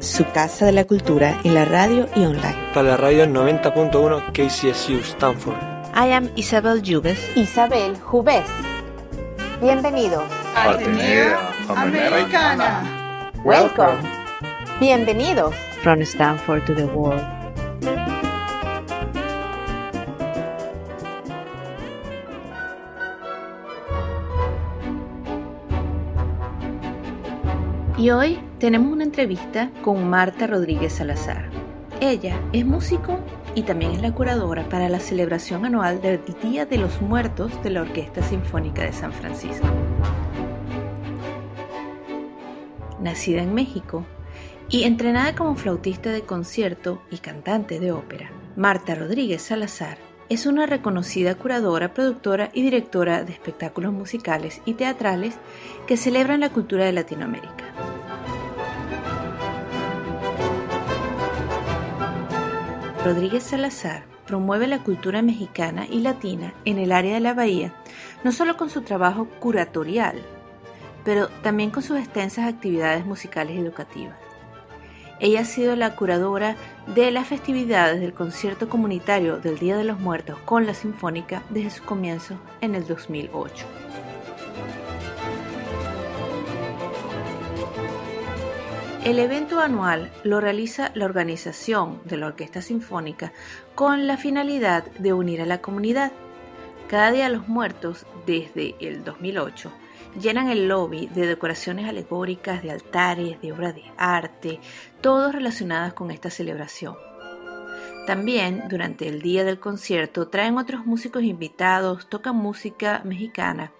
Su casa de la cultura en la radio y online. para la radio 90.1 KCSU Stanford. I am Isabel Jubes. Isabel Jubés. Bienvenidos. Atenea Americana. Welcome. Bienvenidos. From Stanford to the world. Y hoy tenemos una entrevista con Marta Rodríguez Salazar. Ella es músico y también es la curadora para la celebración anual del Día de los Muertos de la Orquesta Sinfónica de San Francisco. Nacida en México y entrenada como flautista de concierto y cantante de ópera, Marta Rodríguez Salazar es una reconocida curadora, productora y directora de espectáculos musicales y teatrales que celebran la cultura de Latinoamérica. Rodríguez Salazar promueve la cultura mexicana y latina en el área de la bahía, no solo con su trabajo curatorial, pero también con sus extensas actividades musicales y educativas. Ella ha sido la curadora de las festividades del concierto comunitario del Día de los Muertos con la Sinfónica desde su comienzo en el 2008. El evento anual lo realiza la organización de la Orquesta Sinfónica con la finalidad de unir a la comunidad. Cada Día los Muertos, desde el 2008, llenan el lobby de decoraciones alegóricas, de altares, de obras de arte, todos relacionadas con esta celebración. También, durante el día del concierto, traen otros músicos invitados, tocan música mexicana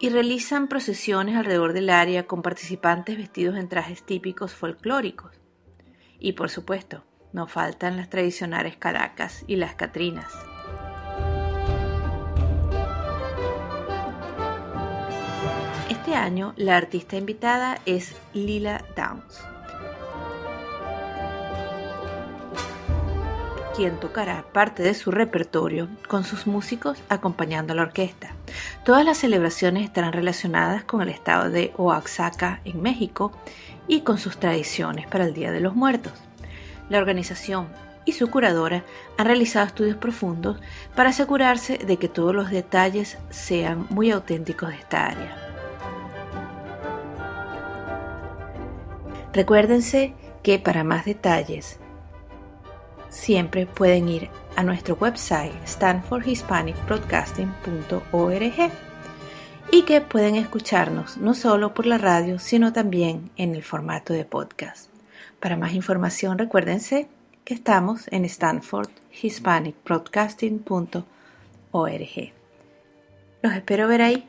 y realizan procesiones alrededor del área con participantes vestidos en trajes típicos folclóricos. Y por supuesto, no faltan las tradicionales caracas y las catrinas. Este año la artista invitada es Lila Downs, quien tocará parte de su repertorio con sus músicos acompañando a la orquesta. Todas las celebraciones estarán relacionadas con el estado de Oaxaca en México y con sus tradiciones para el Día de los Muertos. La organización y su curadora han realizado estudios profundos para asegurarse de que todos los detalles sean muy auténticos de esta área. Recuérdense que para más detalles siempre pueden ir a nuestro website stanfordhispanicbroadcasting.org y que pueden escucharnos no solo por la radio, sino también en el formato de podcast. Para más información, recuérdense que estamos en stanfordhispanicbroadcasting.org. Los espero ver ahí.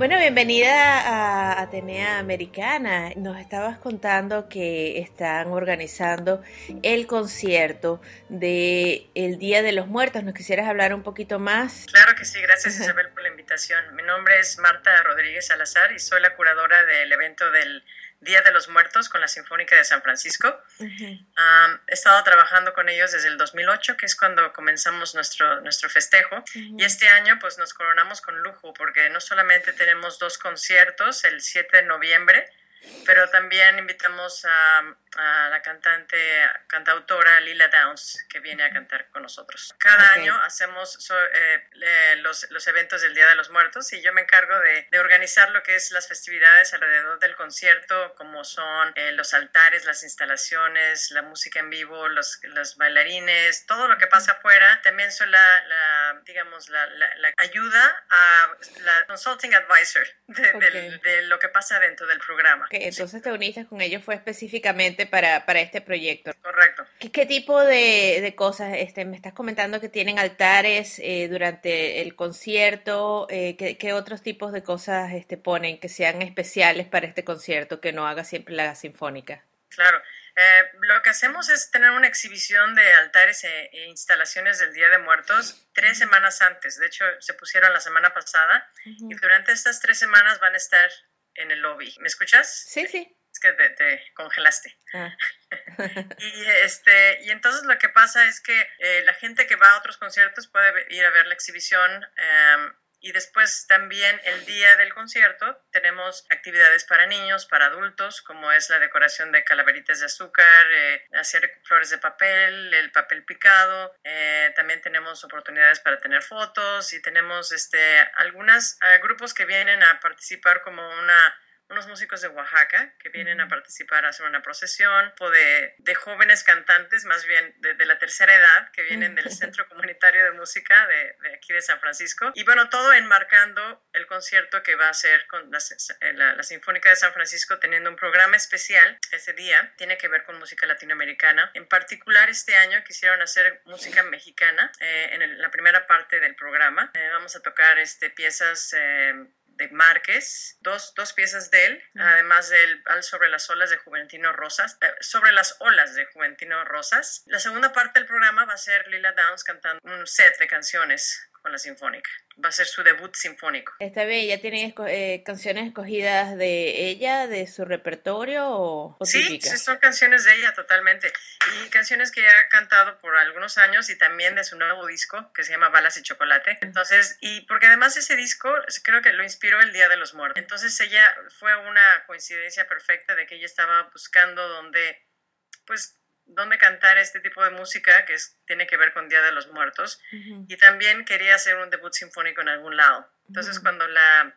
Bueno, bienvenida a Atenea Americana. Nos estabas contando que están organizando el concierto de el Día de los Muertos. ¿Nos quisieras hablar un poquito más? Claro que sí, gracias Isabel por la invitación. Mi nombre es Marta Rodríguez Salazar y soy la curadora del evento del Día de los Muertos con la Sinfónica de San Francisco. Um, he estado trabajando con ellos desde el 2008, que es cuando comenzamos nuestro, nuestro festejo. Y este año pues nos coronamos con lujo porque no solamente tenemos dos conciertos el 7 de noviembre, pero también invitamos a, a la cantante, cantautora Lila Downs, que viene a cantar con nosotros. Cada Ok. año hacemos so- eh, eh, los, los eventos del Día de los Muertos y yo me encargo de, de organizar lo que es las festividades alrededor del concierto, como son eh, los altares, las instalaciones, la música en vivo, los, los bailarines, todo lo que pasa afuera. También soy la, la la digamos, la, la- la ayuda a la consulting advisor de, del- Ok. de lo que pasa dentro del programa. Ok, entonces te uniste con ellos fue específicamente para, para este proyecto. Correcto. ¿Qué, qué tipo de, de cosas? Este, me estás comentando que tienen altares eh, durante el concierto. eh, ¿qué, qué otros tipos de cosas este, ponen que sean especiales para este concierto que no haga siempre la sinfónica? Claro. Eh, lo que hacemos es tener una exhibición de altares e, e instalaciones del Día de Muertos tres semanas antes. De hecho, se pusieron la semana pasada y durante estas tres semanas van a estar en el lobby. ¿Me escuchas? Sí, sí. Es que te, te congelaste. Ah, Y, este, y entonces lo que pasa es que eh, la gente que va a otros conciertos puede ir a ver la exhibición em, y después también el día del concierto tenemos actividades para niños, para adultos, como es la decoración de calaveritas de azúcar, eh, hacer flores de papel, el papel picado. eh, también tenemos oportunidades para tener fotos y tenemos este, algunos grupos que vienen a participar como una unos músicos de Oaxaca que vienen a participar a hacer una procesión, o de, de jóvenes cantantes, más bien de, de la tercera edad, que vienen del Centro Comunitario de Música de, de aquí de San Francisco. Y bueno, todo enmarcando el concierto que va a ser con la, la- la Sinfónica de San Francisco, teniendo un programa especial ese día, tiene que ver con música latinoamericana. En particular, este año quisieron hacer música mexicana eh, en el- la primera parte del programa. Eh, vamos a tocar este, piezas... eh, de Márquez, dos, dos piezas de él, además del Al sobre las olas de Juventino Rosas, eh, sobre las olas de Juventino Rosas. La segunda parte del programa va a ser Lila Downs cantando un set de canciones con la Sinfónica. Va a ser su debut sinfónico. Está bien, ¿ya tienen esco- eh, canciones escogidas de ella, de su repertorio o, o Sí, típicas? sí, son canciones de ella totalmente. Y canciones que ha cantado por algunos años y también de su nuevo disco que se llama Balas y Chocolate. Entonces, y porque además ese disco creo que lo inspiró el Día de los Muertos. Entonces ella fue una coincidencia perfecta de que ella estaba buscando donde, pues, dónde cantar este tipo de música que es, tiene que ver con Día de los Muertos. Y también quería hacer un debut sinfónico en algún lado. Entonces, cuando la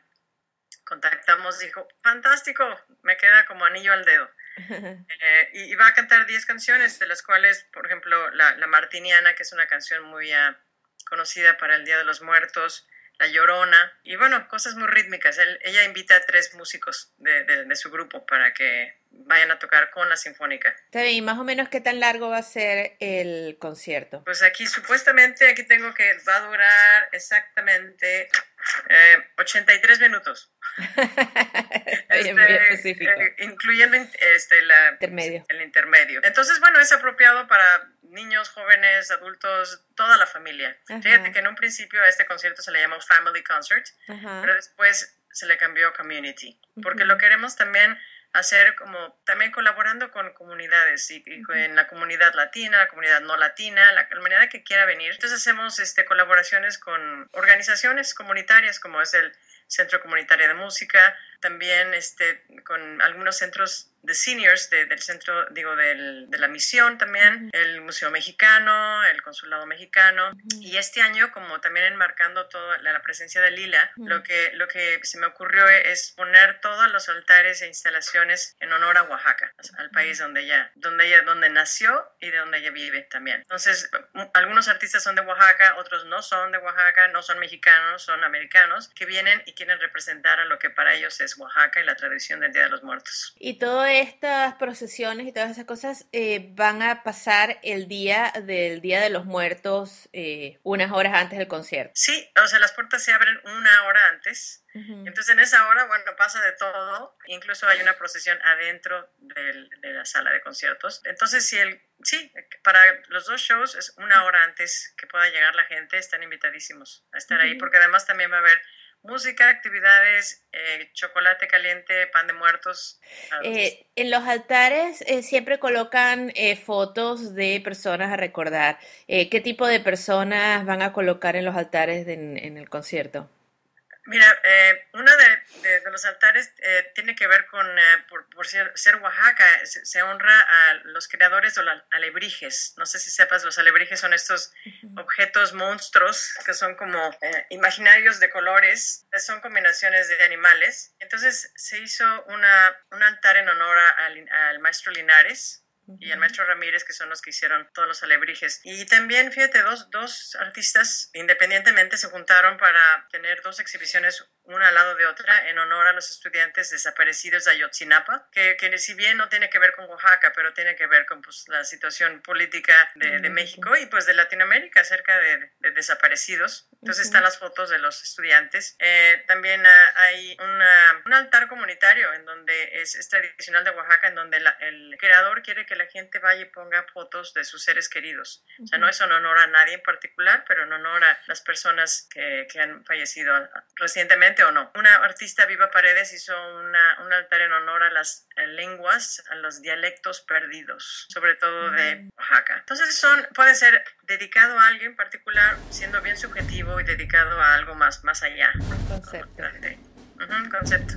contactamos, dijo, fantástico, me queda como anillo al dedo. Eh, y, y va a cantar 10 canciones, de las cuales, por ejemplo, la, la Martiniana, que es una canción muy ah, conocida para el Día de los Muertos, La Llorona, y bueno, cosas muy rítmicas. Él- ella invita a tres músicos de, de- de su grupo para que vayan a tocar con la Sinfónica. Está bien, ¿y más o menos qué tan largo va a ser el concierto? Pues aquí supuestamente, aquí tengo que va a durar exactamente eh, 83 minutos. Muy Este, específico. eh, incluyendo este, la, Intermedio. el intermedio. Entonces, bueno, es apropiado para niños, jóvenes, adultos, toda la familia. Ajá. Fíjate que en un principio a este concierto se le llamó Family Concert, Ajá. pero después se le cambió Community, porque lo queremos también hacer como también colaborando con comunidades y, y con la comunidad latina, la comunidad no latina, la comunidad que quiera venir. Entonces hacemos este, colaboraciones con organizaciones comunitarias como es el Centro Comunitario de Música, también este, con algunos centros de seniors de- del centro, digo, del- de la misión también, el Museo Mexicano, el Consulado Mexicano. Y este año, como también enmarcando toda la, la presencia de Lila, lo, que, lo que se me ocurrió es poner todos los altares e instalaciones en honor a Oaxaca, al país donde ella, donde ella, donde nació y de donde ella vive también. Entonces, algunos artistas son de Oaxaca, otros no son de Oaxaca, no son mexicanos, son americanos, que vienen y quieren representar a lo que para ellos es Oaxaca y la tradición del Día de los Muertos. Y todas estas procesiones y todas esas cosas eh, van a pasar el día del Día de los Muertos eh, unas horas antes del concierto. Sí, o sea, las puertas se abren una hora antes. Entonces en esa hora, bueno, pasa de todo. Incluso hay una procesión adentro del- de la sala de conciertos. Entonces, si el, sí, para los dos shows es una hora antes que pueda llegar la gente. Están invitadísimos a estar ahí porque además también va a haber música, actividades, eh, chocolate caliente, pan de muertos. Eh, en los altares eh, siempre colocan eh, fotos de personas a recordar. Eh, ¿qué tipo de personas van a colocar en los altares de- en, en el concierto? Mira, eh, uno de, de- de los altares eh, tiene que ver con, eh, por, por ser, ser Oaxaca, se, se honra a los creadores de los alebrijes. No sé si sepas, los alebrijes son estos objetos monstruos que son como eh, imaginarios de colores, son combinaciones de animales. Entonces se hizo una, un altar en honor al, al maestro Linares. y el maestro Ramírez, que son los que hicieron todos los alebrijes. Y también, fíjate, dos, dos artistas independientemente se juntaron para tener dos exhibiciones una al lado de otra en honor a los estudiantes desaparecidos de Ayotzinapa, que, que si bien no tiene que ver con Oaxaca, pero tiene que ver con pues, la situación política de, de, México y pues de Latinoamérica acerca de, de desaparecidos. Entonces están las fotos de los estudiantes. Eh, también hay una, un altar comunitario en donde es, es, tradicional de Oaxaca, en donde la, el creador quiere que la gente vaya y ponga fotos de sus seres queridos. O sea, no es en honor a nadie en particular, pero en honor a las personas que, que han fallecido recientemente o no. Una artista, Viva Paredes, hizo una, un altar en honor a las lenguas, a los dialectos perdidos, sobre todo de Oaxaca. Entonces son, puede ser dedicado a alguien particular, siendo bien subjetivo y dedicado a algo más, más allá. Concepto. Uh -huh, concepto.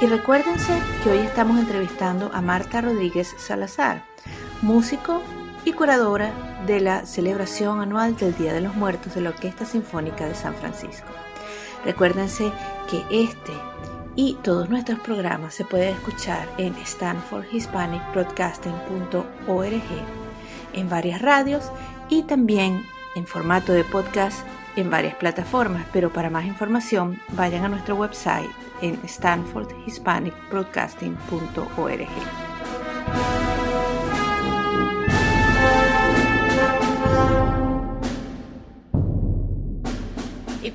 Y recuérdense que hoy estamos entrevistando a Marta Rodríguez Salazar, músico y curadora de la celebración anual del Día de los Muertos de la Orquesta Sinfónica de San Francisco. Recuérdense que este y todos nuestros programas se pueden escuchar en stanfordhispanicbroadcasting.org, en varias radios y también en formato de podcast en varias plataformas, pero para más información vayan a nuestro website en stanfordhispanicbroadcasting.org.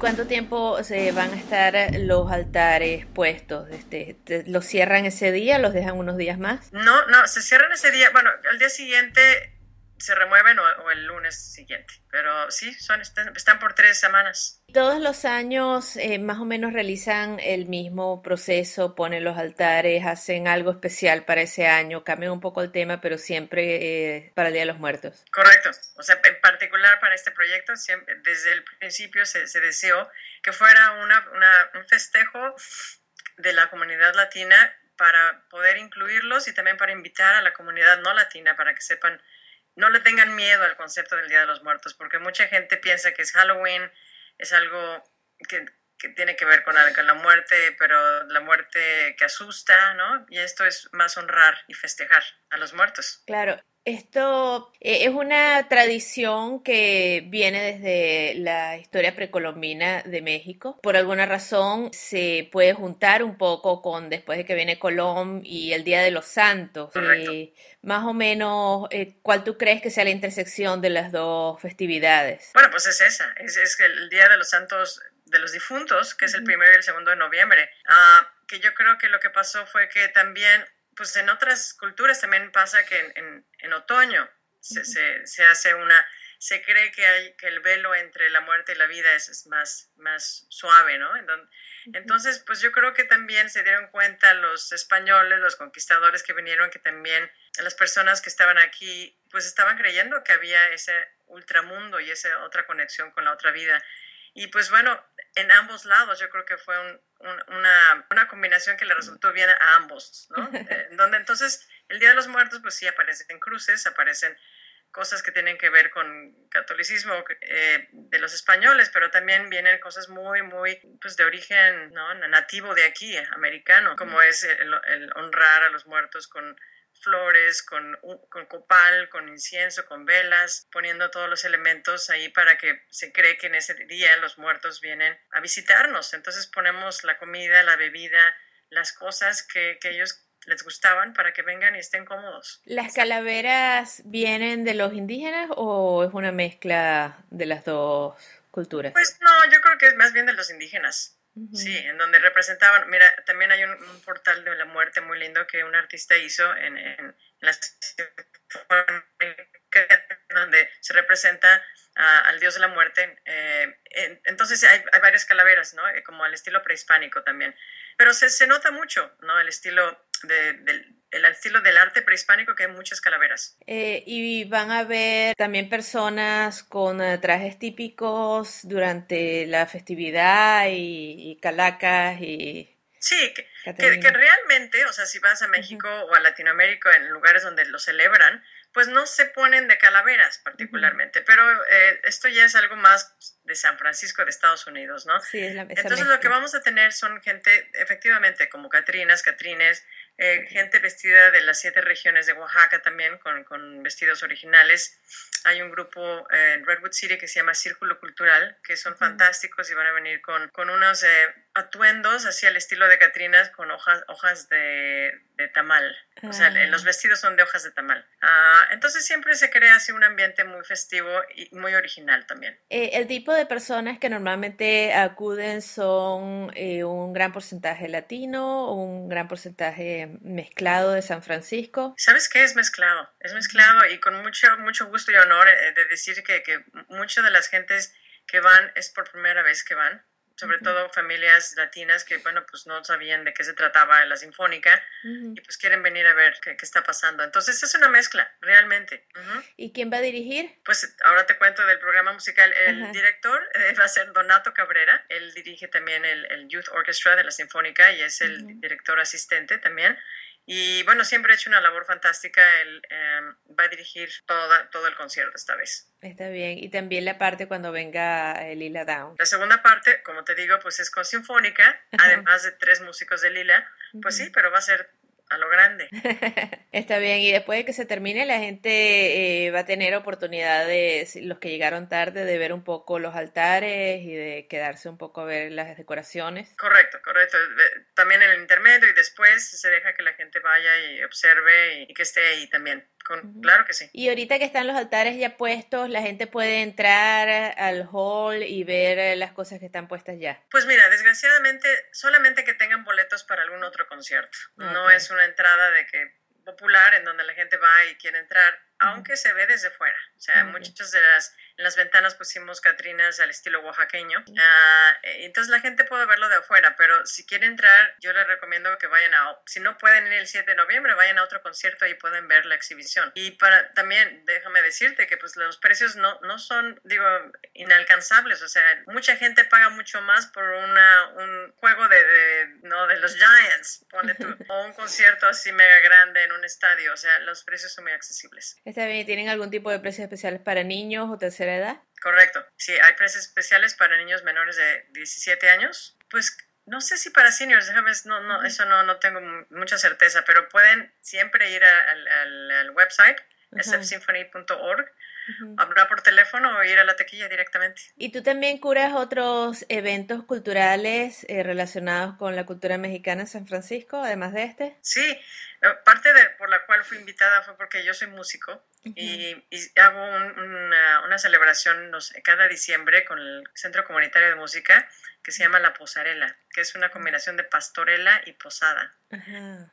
cuánto tiempo se van a estar los altares puestos? Este, ¿Los cierran ese día? ¿Los dejan unos días más? No, no, se cierran ese día. Bueno, al día siguiente se remueven o, o, el lunes siguiente. Pero sí, son, están, están por tres semanas. Todos los años eh, más o menos realizan el mismo proceso, ponen los altares, hacen algo especial para ese año, cambian un poco el tema, pero siempre eh, para el Día de los Muertos. Correcto. O sea, en particular para este proyecto, siempre, desde el principio se, se deseó que fuera una, una, un festejo de la comunidad latina para poder incluirlos y también para invitar a la comunidad no latina para que sepan no le tengan miedo al concepto del Día de los Muertos, porque mucha gente piensa que es Halloween, es algo que, que tiene que ver con la, con la, muerte, pero la muerte que asusta, ¿no? Y esto es más honrar y festejar a los muertos. Claro. Esto es una tradición que viene desde la historia precolombina de México. Por alguna razón se puede juntar un poco con después de que viene Colón y el Día de los Santos. Eh, más o menos, eh, ¿cuál tú crees que sea la intersección de las dos festividades? Bueno, pues es esa. Es, es el Día de los Santos de los Difuntos, que es el primero y el segundo de noviembre. Uh, que yo creo que lo que pasó fue que también pues en otras culturas también pasa que en, en, en otoño se, se, se, hace una, se cree que, hay, que el velo entre la muerte y la vida es, es más, más suave, ¿no? Entonces, pues yo creo que también se dieron cuenta los españoles, los conquistadores que vinieron, que también las personas que estaban aquí, pues estaban creyendo que había ese ultramundo y esa otra conexión con la otra vida. Y pues bueno, en ambos lados yo creo que fue un, un, una, una, combinación que le resultó bien a ambos, ¿no? eh, donde entonces el Día de los Muertos pues sí aparecen cruces, aparecen cosas que tienen que ver con catolicismo eh, de los españoles, pero también vienen cosas muy, muy, pues de origen ¿no? nativo de aquí, americano, como es el, el honrar a los muertos con flores, con, con, copal, con incienso, con velas, poniendo todos los elementos ahí para que se cree que en ese día los muertos vienen a visitarnos. Entonces ponemos la comida, la bebida, las cosas que, que ellos les gustaban para que vengan y estén cómodos. ¿Las calaveras vienen de los indígenas o es una mezcla de las dos culturas? Pues no, yo creo que es más bien de los indígenas. Uh -huh. Sí, en donde representaban, mira, también hay un, un, portal de la muerte muy lindo que un artista hizo en, en, en la donde se representa a, al dios de la muerte. Eh, en, entonces hay, hay, varias calaveras, ¿no? Eh, como al estilo prehispánico también. Pero se, se nota mucho, ¿no? El estilo, de, de, el estilo del arte prehispánico que hay muchas calaveras. Eh, y van a ver también personas con uh, trajes típicos durante la festividad y, y calacas y Sí, que, que, que, realmente, o sea, si vas a México o a Latinoamérica en lugares donde lo celebran, pues no se ponen de calaveras particularmente, pero eh, esto ya es algo más de San Francisco, de Estados Unidos, ¿no? Sí, es la, Entonces lo que vamos a tener son gente, efectivamente, como Catrinas, Catrines, eh, gente vestida de las siete regiones de Oaxaca también, con, con vestidos originales. Hay un grupo en Redwood City que se llama Círculo Cultural, que son fantásticos y van a venir con, con unos eh, atuendos así al estilo de Catrinas, con hojas, hojas de, de tamal. O sea, Ah. los vestidos son de hojas de tamal. Ah, entonces siempre se crea así un ambiente muy festivo y muy original también. Eh, el tipo de personas que normalmente acuden son eh, un gran porcentaje latino, un gran porcentaje mezclado de San Francisco. ¿Sabes qué? Es mezclado. Es mezclado y con mucho, mucho gusto y honor eh, de decir que, que muchas de las gentes que van es por primera vez que van. Sobre todo familias latinas que, bueno, pues no sabían de qué se trataba la sinfónica Ujú. y pues quieren venir a ver qué, qué está pasando. Entonces es una mezcla, realmente. Ujú. ¿Y quién va a dirigir? Pues ahora te cuento del programa musical. El Ajá. director eh, va a ser Donato Cabrera. Él dirige también el, el Youth Orchestra de la Sinfónica y es el Ujú. director asistente también. Y bueno, siempre ha hecho una labor fantástica. Él eh, va a dirigir toda, todo el concierto esta vez. Está bien. Y también la parte cuando venga eh, Lila Down. La segunda parte, como te digo, pues es con Sinfónica, Ajá. además de tres músicos de Lila. Pues sí, pero va a ser a lo grande. Está bien, y después de que se termine, la gente eh, va a tener oportunidad de, si- los que llegaron tarde, de ver un poco los altares y de quedarse un poco a ver las decoraciones. Correcto, correcto. También en el intermedio y después se deja que la gente vaya y observe y, que esté ahí también. Con. Claro que sí. Y ahorita que están los altares ya puestos, la gente puede entrar al hall y ver eh, las cosas que están puestas ya. Pues mira, desgraciadamente solamente que tengan boletos para algún otro concierto. No Ok. es una entrada de que popular en donde la gente va y quiere entrar, aunque se ve desde fuera. O sea, Ok. muchas de las en las ventanas pusimos catrinas al estilo oaxaqueño. Ah, eh, entonces la gente puede verlo de afuera, pero si quiere entrar, yo les recomiendo que vayan a, si no pueden ir el 7 de noviembre, vayan a otro concierto y pueden ver la exhibición. Y para también, déjame decirte que pues los precios no, no son, digo, inalcanzables. O sea, mucha gente paga mucho más por una, un juego de, de, no, de los Giants, ponle tú, o un concierto así mega grande en un estadio. O sea, los precios son muy accesibles. Está bien, ¿tienen algún tipo de precios especiales para niños o tercera edad? Correcto. Sí, hay precios especiales para niños menores de 17 años. Pues no sé si para seniors, déjame, no, no, eso no, no tengo mu- mucha certeza, pero pueden siempre ir a- al, al- al website, Ajá. Hablar por teléfono o ir a la taquilla directamente. ¿Y tú también curas otros eventos culturales eh, relacionados con la cultura mexicana en San Francisco, además de este? Sí, eh, parte de por la cual fui invitada fue porque yo soy músico y, y hago un- una, una celebración no sé, cada diciembre con el Centro Comunitario de Música que se llama La Posarela, que es una combinación de pastorela y posada.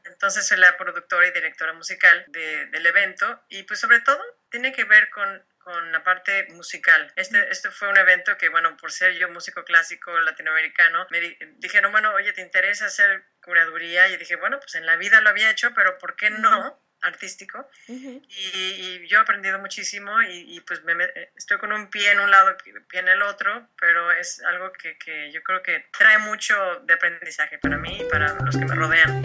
Entonces soy la productora y directora musical de- del evento y pues sobre todo tiene que ver con, con la parte musical. Este, este fue un evento que, bueno, por ser yo músico clásico latinoamericano, me di- dijeron, bueno, oye, ¿te interesa hacer curaduría? Y dije, bueno, pues en la vida lo había hecho, pero ¿por qué no? Artístico y, y yo he aprendido muchísimo y, y, pues me, me- estoy con un pie en un lado y pie en el otro, pero es algo que, que yo creo que trae mucho de aprendizaje para mí y para los que me rodean.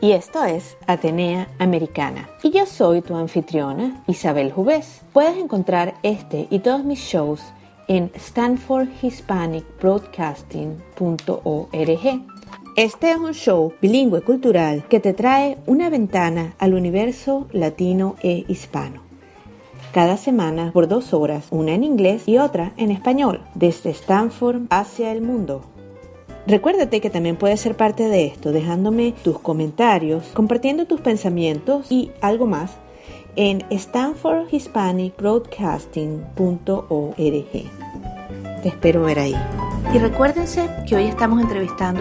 Y esto es Atenea Americana. Y yo soy tu anfitriona, Isabel Jubés. Puedes encontrar este y todos mis shows en stanfordhispanicbroadcasting.org. Este es un show bilingüe cultural que te trae una ventana al universo latino e hispano. Cada semana por dos horas, una en inglés y otra en español, desde Stanford hacia el mundo. Recuérdate que también puedes ser parte de esto dejándome tus comentarios, compartiendo tus pensamientos y algo más en stanfordhispanicbroadcasting.org. Te espero ver ahí. Y recuérdense que hoy estamos entrevistando